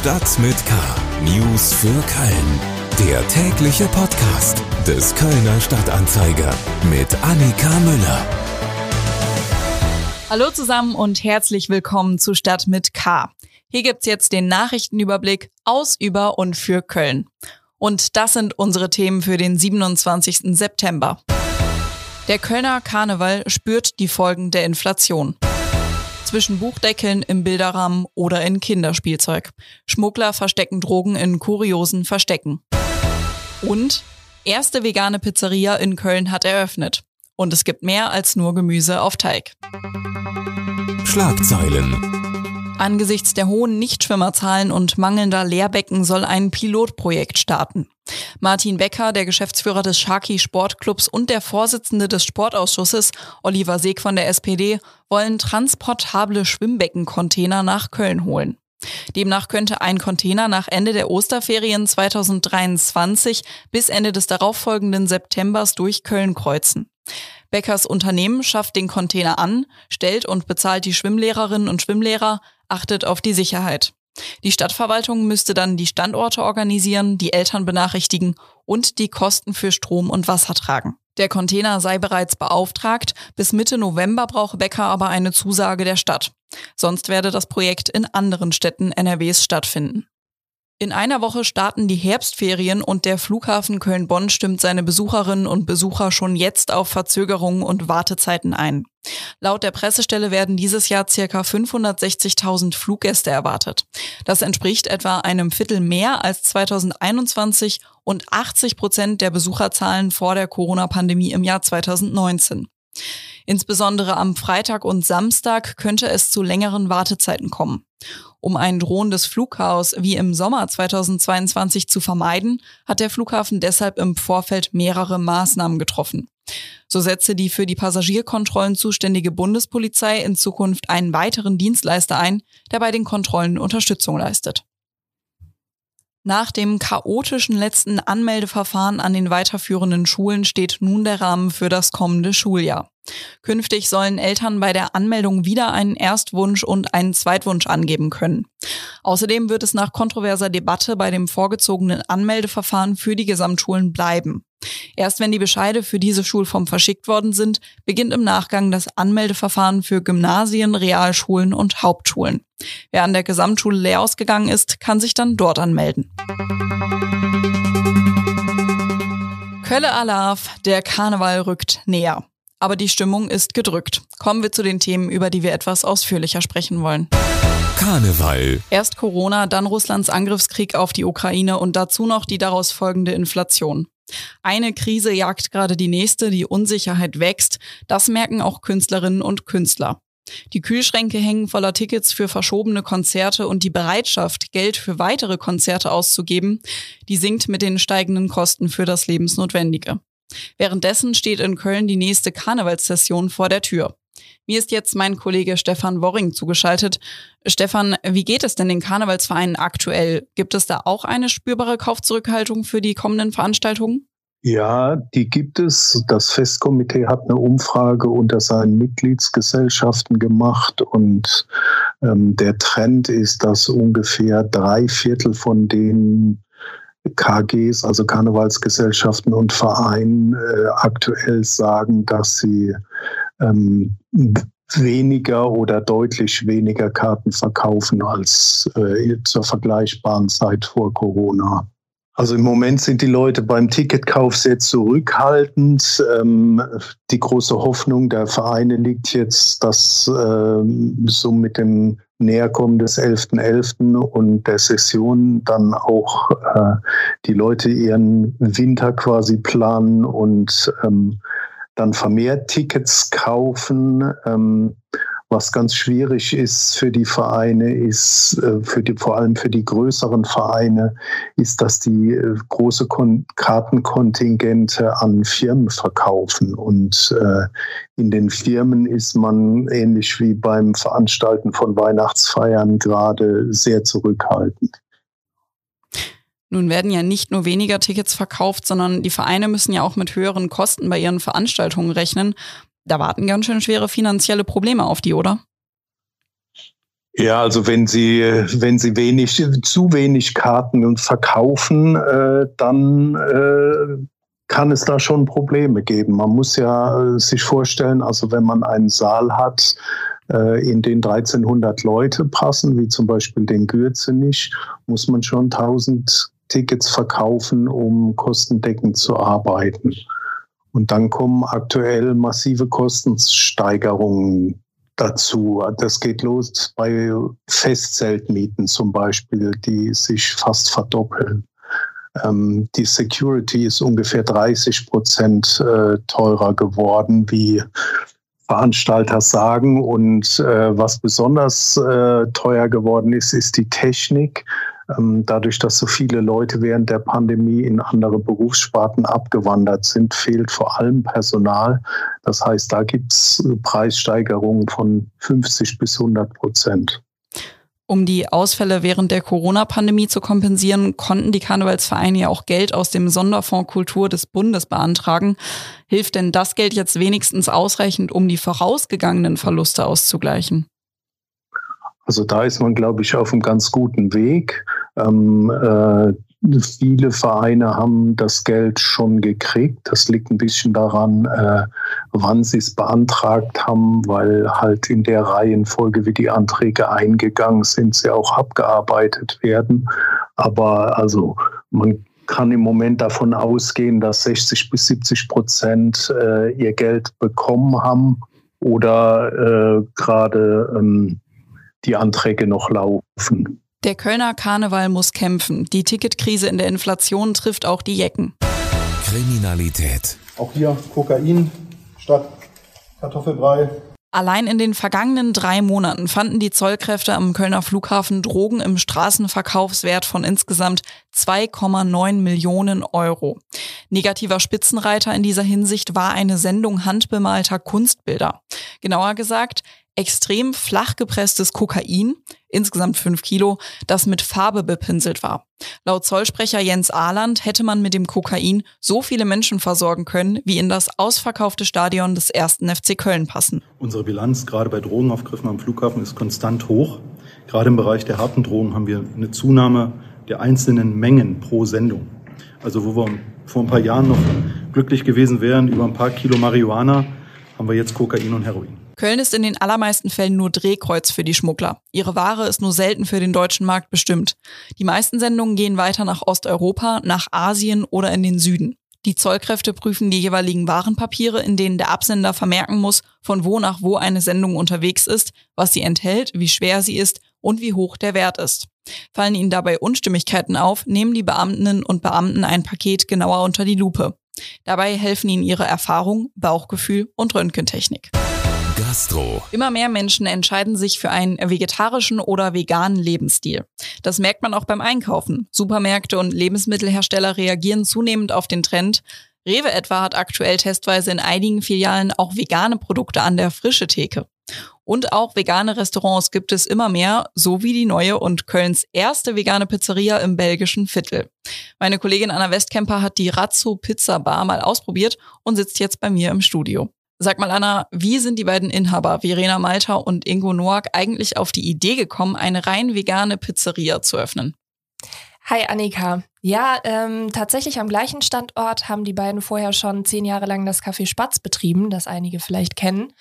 Stadt mit K. News für Köln. Der tägliche Podcast des Kölner Stadtanzeiger mit Annika Müller. Hallo zusammen und herzlich willkommen zu Stadt mit K. Hier gibt's jetzt den Nachrichtenüberblick aus, über und für Köln. Und das sind unsere Themen für den 27. September. Der Kölner Karneval spürt die Folgen der Inflation zwischen Buchdeckeln im Bilderrahmen oder in Kinderspielzeug. Schmuggler verstecken Drogen in kuriosen Verstecken. Und erste vegane Pizzeria in Köln hat eröffnet. Und es gibt mehr als nur Gemüse auf Teig. Schlagzeilen. Angesichts der hohen Nichtschwimmerzahlen und mangelnder Lehrbecken soll ein Pilotprojekt starten. Martin Becker, der Geschäftsführer des Sharky Sportclubs und der Vorsitzende des Sportausschusses, Oliver Seeg von der SPD, wollen transportable Schwimmbeckencontainer nach Köln holen. Demnach könnte ein Container nach Ende der Osterferien 2023 bis Ende des darauffolgenden Septembers durch Köln kreuzen. Beckers Unternehmen schafft den Container an, stellt und bezahlt die Schwimmlehrerinnen und Schwimmlehrer, achtet auf die Sicherheit. Die Stadtverwaltung müsste dann die Standorte organisieren, die Eltern benachrichtigen und die Kosten für Strom und Wasser tragen. Der Container sei bereits beauftragt, bis Mitte November brauche Becker aber eine Zusage der Stadt. Sonst werde das Projekt in anderen Städten NRWs stattfinden. In einer Woche starten die Herbstferien und der Flughafen Köln-Bonn stimmt seine Besucherinnen und Besucher schon jetzt auf Verzögerungen und Wartezeiten ein. Laut der Pressestelle werden dieses Jahr circa 560.000 Fluggäste erwartet. Das entspricht etwa einem Viertel mehr als 2021 und 80 Prozent der Besucherzahlen vor der Corona-Pandemie im Jahr 2019. Insbesondere am Freitag und Samstag könnte es zu längeren Wartezeiten kommen. Um ein drohendes Flugchaos wie im Sommer 2022 zu vermeiden, hat der Flughafen deshalb im Vorfeld mehrere Maßnahmen getroffen. So setze die für die Passagierkontrollen zuständige Bundespolizei in Zukunft einen weiteren Dienstleister ein, der bei den Kontrollen Unterstützung leistet. Nach dem chaotischen letzten Anmeldeverfahren an den weiterführenden Schulen steht nun der Rahmen für das kommende Schuljahr. Künftig sollen Eltern bei der Anmeldung wieder einen Erstwunsch und einen Zweitwunsch angeben können. Außerdem wird es nach kontroverser Debatte bei dem vorgezogenen Anmeldeverfahren für die Gesamtschulen bleiben. Erst wenn die Bescheide für diese Schulform verschickt worden sind, beginnt im Nachgang das Anmeldeverfahren für Gymnasien, Realschulen und Hauptschulen. Wer an der Gesamtschule leer ausgegangen ist, kann sich dann dort anmelden. Kölle Alarv, der Karneval rückt näher. Aber die Stimmung ist gedrückt. Kommen wir zu den Themen, über die wir etwas ausführlicher sprechen wollen. Karneval. Erst Corona, dann Russlands Angriffskrieg auf die Ukraine und dazu noch die daraus folgende Inflation. Eine Krise jagt gerade die nächste, die Unsicherheit wächst. Das merken auch Künstlerinnen und Künstler. Die Kühlschränke hängen voller Tickets für verschobene Konzerte und die Bereitschaft, Geld für weitere Konzerte auszugeben, die sinkt mit den steigenden Kosten für das Lebensnotwendige. Währenddessen steht in Köln die nächste Karnevalssession vor der Tür. Mir ist jetzt mein Kollege Stefan Worring zugeschaltet. Stefan, wie geht es denn den Karnevalsvereinen aktuell? Gibt es da auch eine spürbare Kaufzurückhaltung für die kommenden Veranstaltungen? Ja, die gibt es. Das Festkomitee hat eine Umfrage unter seinen Mitgliedsgesellschaften gemacht und ähm, der Trend ist, dass ungefähr drei Viertel von den KGs, also Karnevalsgesellschaften und Vereinen, äh, aktuell sagen, dass sie ähm, weniger oder deutlich weniger Karten verkaufen als äh, zur vergleichbaren Zeit vor Corona. Also im Moment sind die Leute beim Ticketkauf sehr zurückhaltend. Ähm, die große Hoffnung der Vereine liegt jetzt, dass ähm, so mit dem Näherkommen des 11.11. .11. und der Session dann auch äh, die Leute ihren Winter quasi planen und ähm, dann vermehrt Tickets kaufen. Ähm, was ganz schwierig ist für die Vereine, ist äh, für die, vor allem für die größeren Vereine, ist, dass die äh, große Kon Kartenkontingente an Firmen verkaufen. Und äh, in den Firmen ist man ähnlich wie beim Veranstalten von Weihnachtsfeiern gerade sehr zurückhaltend. Nun werden ja nicht nur weniger Tickets verkauft, sondern die Vereine müssen ja auch mit höheren Kosten bei ihren Veranstaltungen rechnen. Da warten ganz schön schwere finanzielle Probleme auf die, oder? Ja, also wenn Sie, wenn Sie wenig, zu wenig Karten verkaufen, äh, dann äh, kann es da schon Probleme geben. Man muss ja äh, sich vorstellen, also wenn man einen Saal hat, äh, in den 1300 Leute passen, wie zum Beispiel den Gürzenich, muss man schon 1000 Tickets verkaufen, um kostendeckend zu arbeiten. Und dann kommen aktuell massive Kostensteigerungen dazu. Das geht los bei Festzeltmieten zum Beispiel, die sich fast verdoppeln. Ähm, die Security ist ungefähr 30 Prozent äh, teurer geworden, wie Veranstalter sagen. Und äh, was besonders äh, teuer geworden ist, ist die Technik. Ähm, dadurch, dass so viele Leute während der Pandemie in andere Berufssparten abgewandert sind, fehlt vor allem Personal. Das heißt, da gibt es Preissteigerungen von 50 bis 100 Prozent. Um die Ausfälle während der Corona-Pandemie zu kompensieren, konnten die Karnevalsvereine ja auch Geld aus dem Sonderfonds Kultur des Bundes beantragen. Hilft denn das Geld jetzt wenigstens ausreichend, um die vorausgegangenen Verluste auszugleichen? Also da ist man, glaube ich, auf einem ganz guten Weg. Ähm, äh, viele Vereine haben das Geld schon gekriegt. Das liegt ein bisschen daran, äh, wann sie es beantragt haben, weil halt in der Reihenfolge, wie die Anträge eingegangen sind, sie auch abgearbeitet werden. Aber also man kann im Moment davon ausgehen, dass 60 bis 70 Prozent äh, ihr Geld bekommen haben oder äh, gerade ähm, die Anträge noch laufen. Der Kölner Karneval muss kämpfen. Die Ticketkrise in der Inflation trifft auch die Jecken. Kriminalität. Auch hier Kokain statt Kartoffelbrei. Allein in den vergangenen drei Monaten fanden die Zollkräfte am Kölner Flughafen Drogen im Straßenverkaufswert von insgesamt 2,9 Millionen Euro. Negativer Spitzenreiter in dieser Hinsicht war eine Sendung handbemalter Kunstbilder. Genauer gesagt, extrem flach gepresstes Kokain, insgesamt fünf Kilo, das mit Farbe bepinselt war. Laut Zollsprecher Jens Ahland hätte man mit dem Kokain so viele Menschen versorgen können, wie in das ausverkaufte Stadion des ersten FC Köln passen. Unsere Bilanz gerade bei Drogenaufgriffen am Flughafen ist konstant hoch. Gerade im Bereich der harten Drogen haben wir eine Zunahme der einzelnen Mengen pro Sendung. Also wo wir vor ein paar Jahren noch glücklich gewesen wären über ein paar Kilo Marihuana, haben wir jetzt Kokain und Heroin. Köln ist in den allermeisten Fällen nur Drehkreuz für die Schmuggler. Ihre Ware ist nur selten für den deutschen Markt bestimmt. Die meisten Sendungen gehen weiter nach Osteuropa, nach Asien oder in den Süden. Die Zollkräfte prüfen die jeweiligen Warenpapiere, in denen der Absender vermerken muss, von wo nach wo eine Sendung unterwegs ist, was sie enthält, wie schwer sie ist und wie hoch der Wert ist. Fallen ihnen dabei Unstimmigkeiten auf, nehmen die Beamtinnen und Beamten ein Paket genauer unter die Lupe. Dabei helfen ihnen ihre Erfahrung, Bauchgefühl und Röntgentechnik. Gastro. Immer mehr Menschen entscheiden sich für einen vegetarischen oder veganen Lebensstil. Das merkt man auch beim Einkaufen. Supermärkte und Lebensmittelhersteller reagieren zunehmend auf den Trend. Rewe etwa hat aktuell testweise in einigen Filialen auch vegane Produkte an der frische Theke. Und auch vegane Restaurants gibt es immer mehr, so wie die neue und Kölns erste vegane Pizzeria im belgischen Viertel. Meine Kollegin Anna Westkemper hat die Razzo Pizza Bar mal ausprobiert und sitzt jetzt bei mir im Studio. Sag mal, Anna, wie sind die beiden Inhaber, Verena Malter und Ingo Noack, eigentlich auf die Idee gekommen, eine rein vegane Pizzeria zu öffnen? Hi Annika. Ja, ähm, tatsächlich am gleichen Standort haben die beiden vorher schon zehn Jahre lang das Café Spatz betrieben, das einige vielleicht kennen.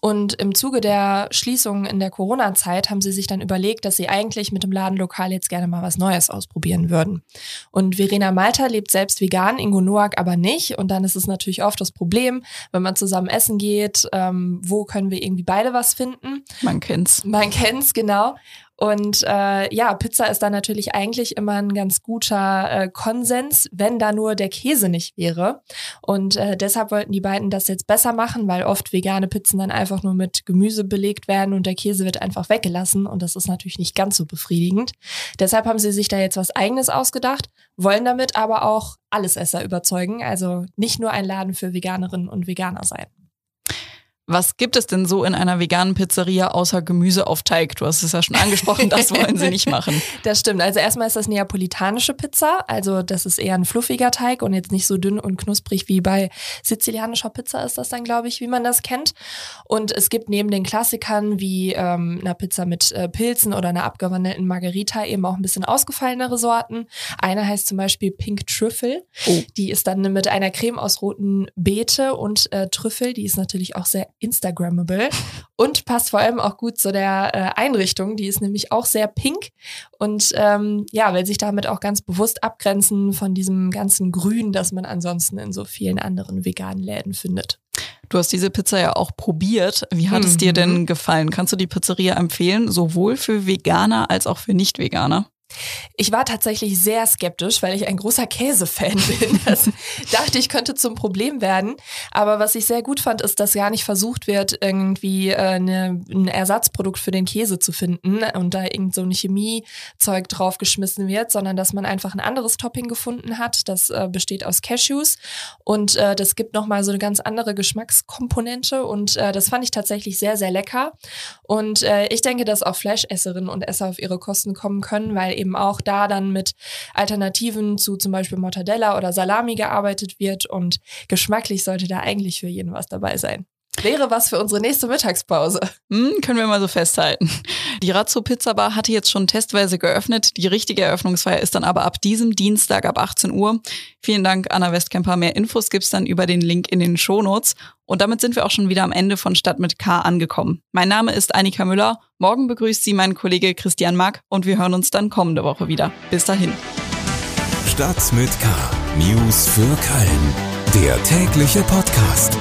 Und im Zuge der Schließung in der Corona-Zeit haben sie sich dann überlegt, dass sie eigentlich mit dem Ladenlokal jetzt gerne mal was Neues ausprobieren würden. Und Verena Malta lebt selbst vegan, Ingo Noack aber nicht. Und dann ist es natürlich oft das Problem, wenn man zusammen essen geht, ähm, wo können wir irgendwie beide was finden? Man kennt's. Man kennt's, genau. Und äh, ja, Pizza ist da natürlich eigentlich immer ein ganz guter äh, Konsens, wenn da nur der Käse nicht wäre. Und äh, deshalb wollten die beiden das jetzt besser machen, weil oft vegane Pizzen dann einfach nur mit Gemüse belegt werden und der Käse wird einfach weggelassen. Und das ist natürlich nicht ganz so befriedigend. Deshalb haben sie sich da jetzt was eigenes ausgedacht, wollen damit aber auch Allesesser überzeugen. Also nicht nur ein Laden für Veganerinnen und Veganer sein. Was gibt es denn so in einer veganen Pizzeria außer Gemüse auf Teig? Du hast es ja schon angesprochen, das wollen sie nicht machen. Das stimmt. Also erstmal ist das neapolitanische Pizza. Also das ist eher ein fluffiger Teig und jetzt nicht so dünn und knusprig wie bei sizilianischer Pizza ist das dann, glaube ich, wie man das kennt. Und es gibt neben den Klassikern wie ähm, einer Pizza mit äh, Pilzen oder einer abgewandelten Margarita eben auch ein bisschen ausgefallenere Sorten. Eine heißt zum Beispiel Pink Trüffel. Oh. Die ist dann mit einer Creme aus roten Beete und äh, Trüffel. Die ist natürlich auch sehr Instagrammable und passt vor allem auch gut zu der äh, Einrichtung. Die ist nämlich auch sehr pink und ähm, ja, will sich damit auch ganz bewusst abgrenzen von diesem ganzen Grün, das man ansonsten in so vielen anderen veganen Läden findet. Du hast diese Pizza ja auch probiert. Wie hat mhm. es dir mhm. denn gefallen? Kannst du die Pizzeria empfehlen, sowohl für Veganer als auch für Nicht-Veganer? Ich war tatsächlich sehr skeptisch, weil ich ein großer Käsefan bin. Das dachte ich könnte zum Problem werden. Aber was ich sehr gut fand, ist, dass gar nicht versucht wird, irgendwie äh, eine, ein Ersatzprodukt für den Käse zu finden und da irgend so ein Chemiezeug draufgeschmissen wird, sondern dass man einfach ein anderes Topping gefunden hat. Das äh, besteht aus Cashews und äh, das gibt nochmal so eine ganz andere Geschmackskomponente und äh, das fand ich tatsächlich sehr, sehr lecker. Und äh, ich denke, dass auch Fleischesserinnen und Esser auf ihre Kosten kommen können, weil eben auch da dann mit Alternativen zu zum Beispiel Mortadella oder Salami gearbeitet wird und geschmacklich sollte da eigentlich für jeden was dabei sein. Wäre was für unsere nächste Mittagspause. Hm, können wir mal so festhalten. Die Razzo Pizza Bar hatte jetzt schon testweise geöffnet. Die richtige Eröffnungsfeier ist dann aber ab diesem Dienstag ab 18 Uhr. Vielen Dank, Anna Westkemper. Mehr Infos gibt's dann über den Link in den Shownotes. Und damit sind wir auch schon wieder am Ende von Stadt mit K angekommen. Mein Name ist Annika Müller. Morgen begrüßt Sie mein Kollege Christian Mack und wir hören uns dann kommende Woche wieder. Bis dahin. Stadt mit K. News für Köln. Der tägliche Podcast.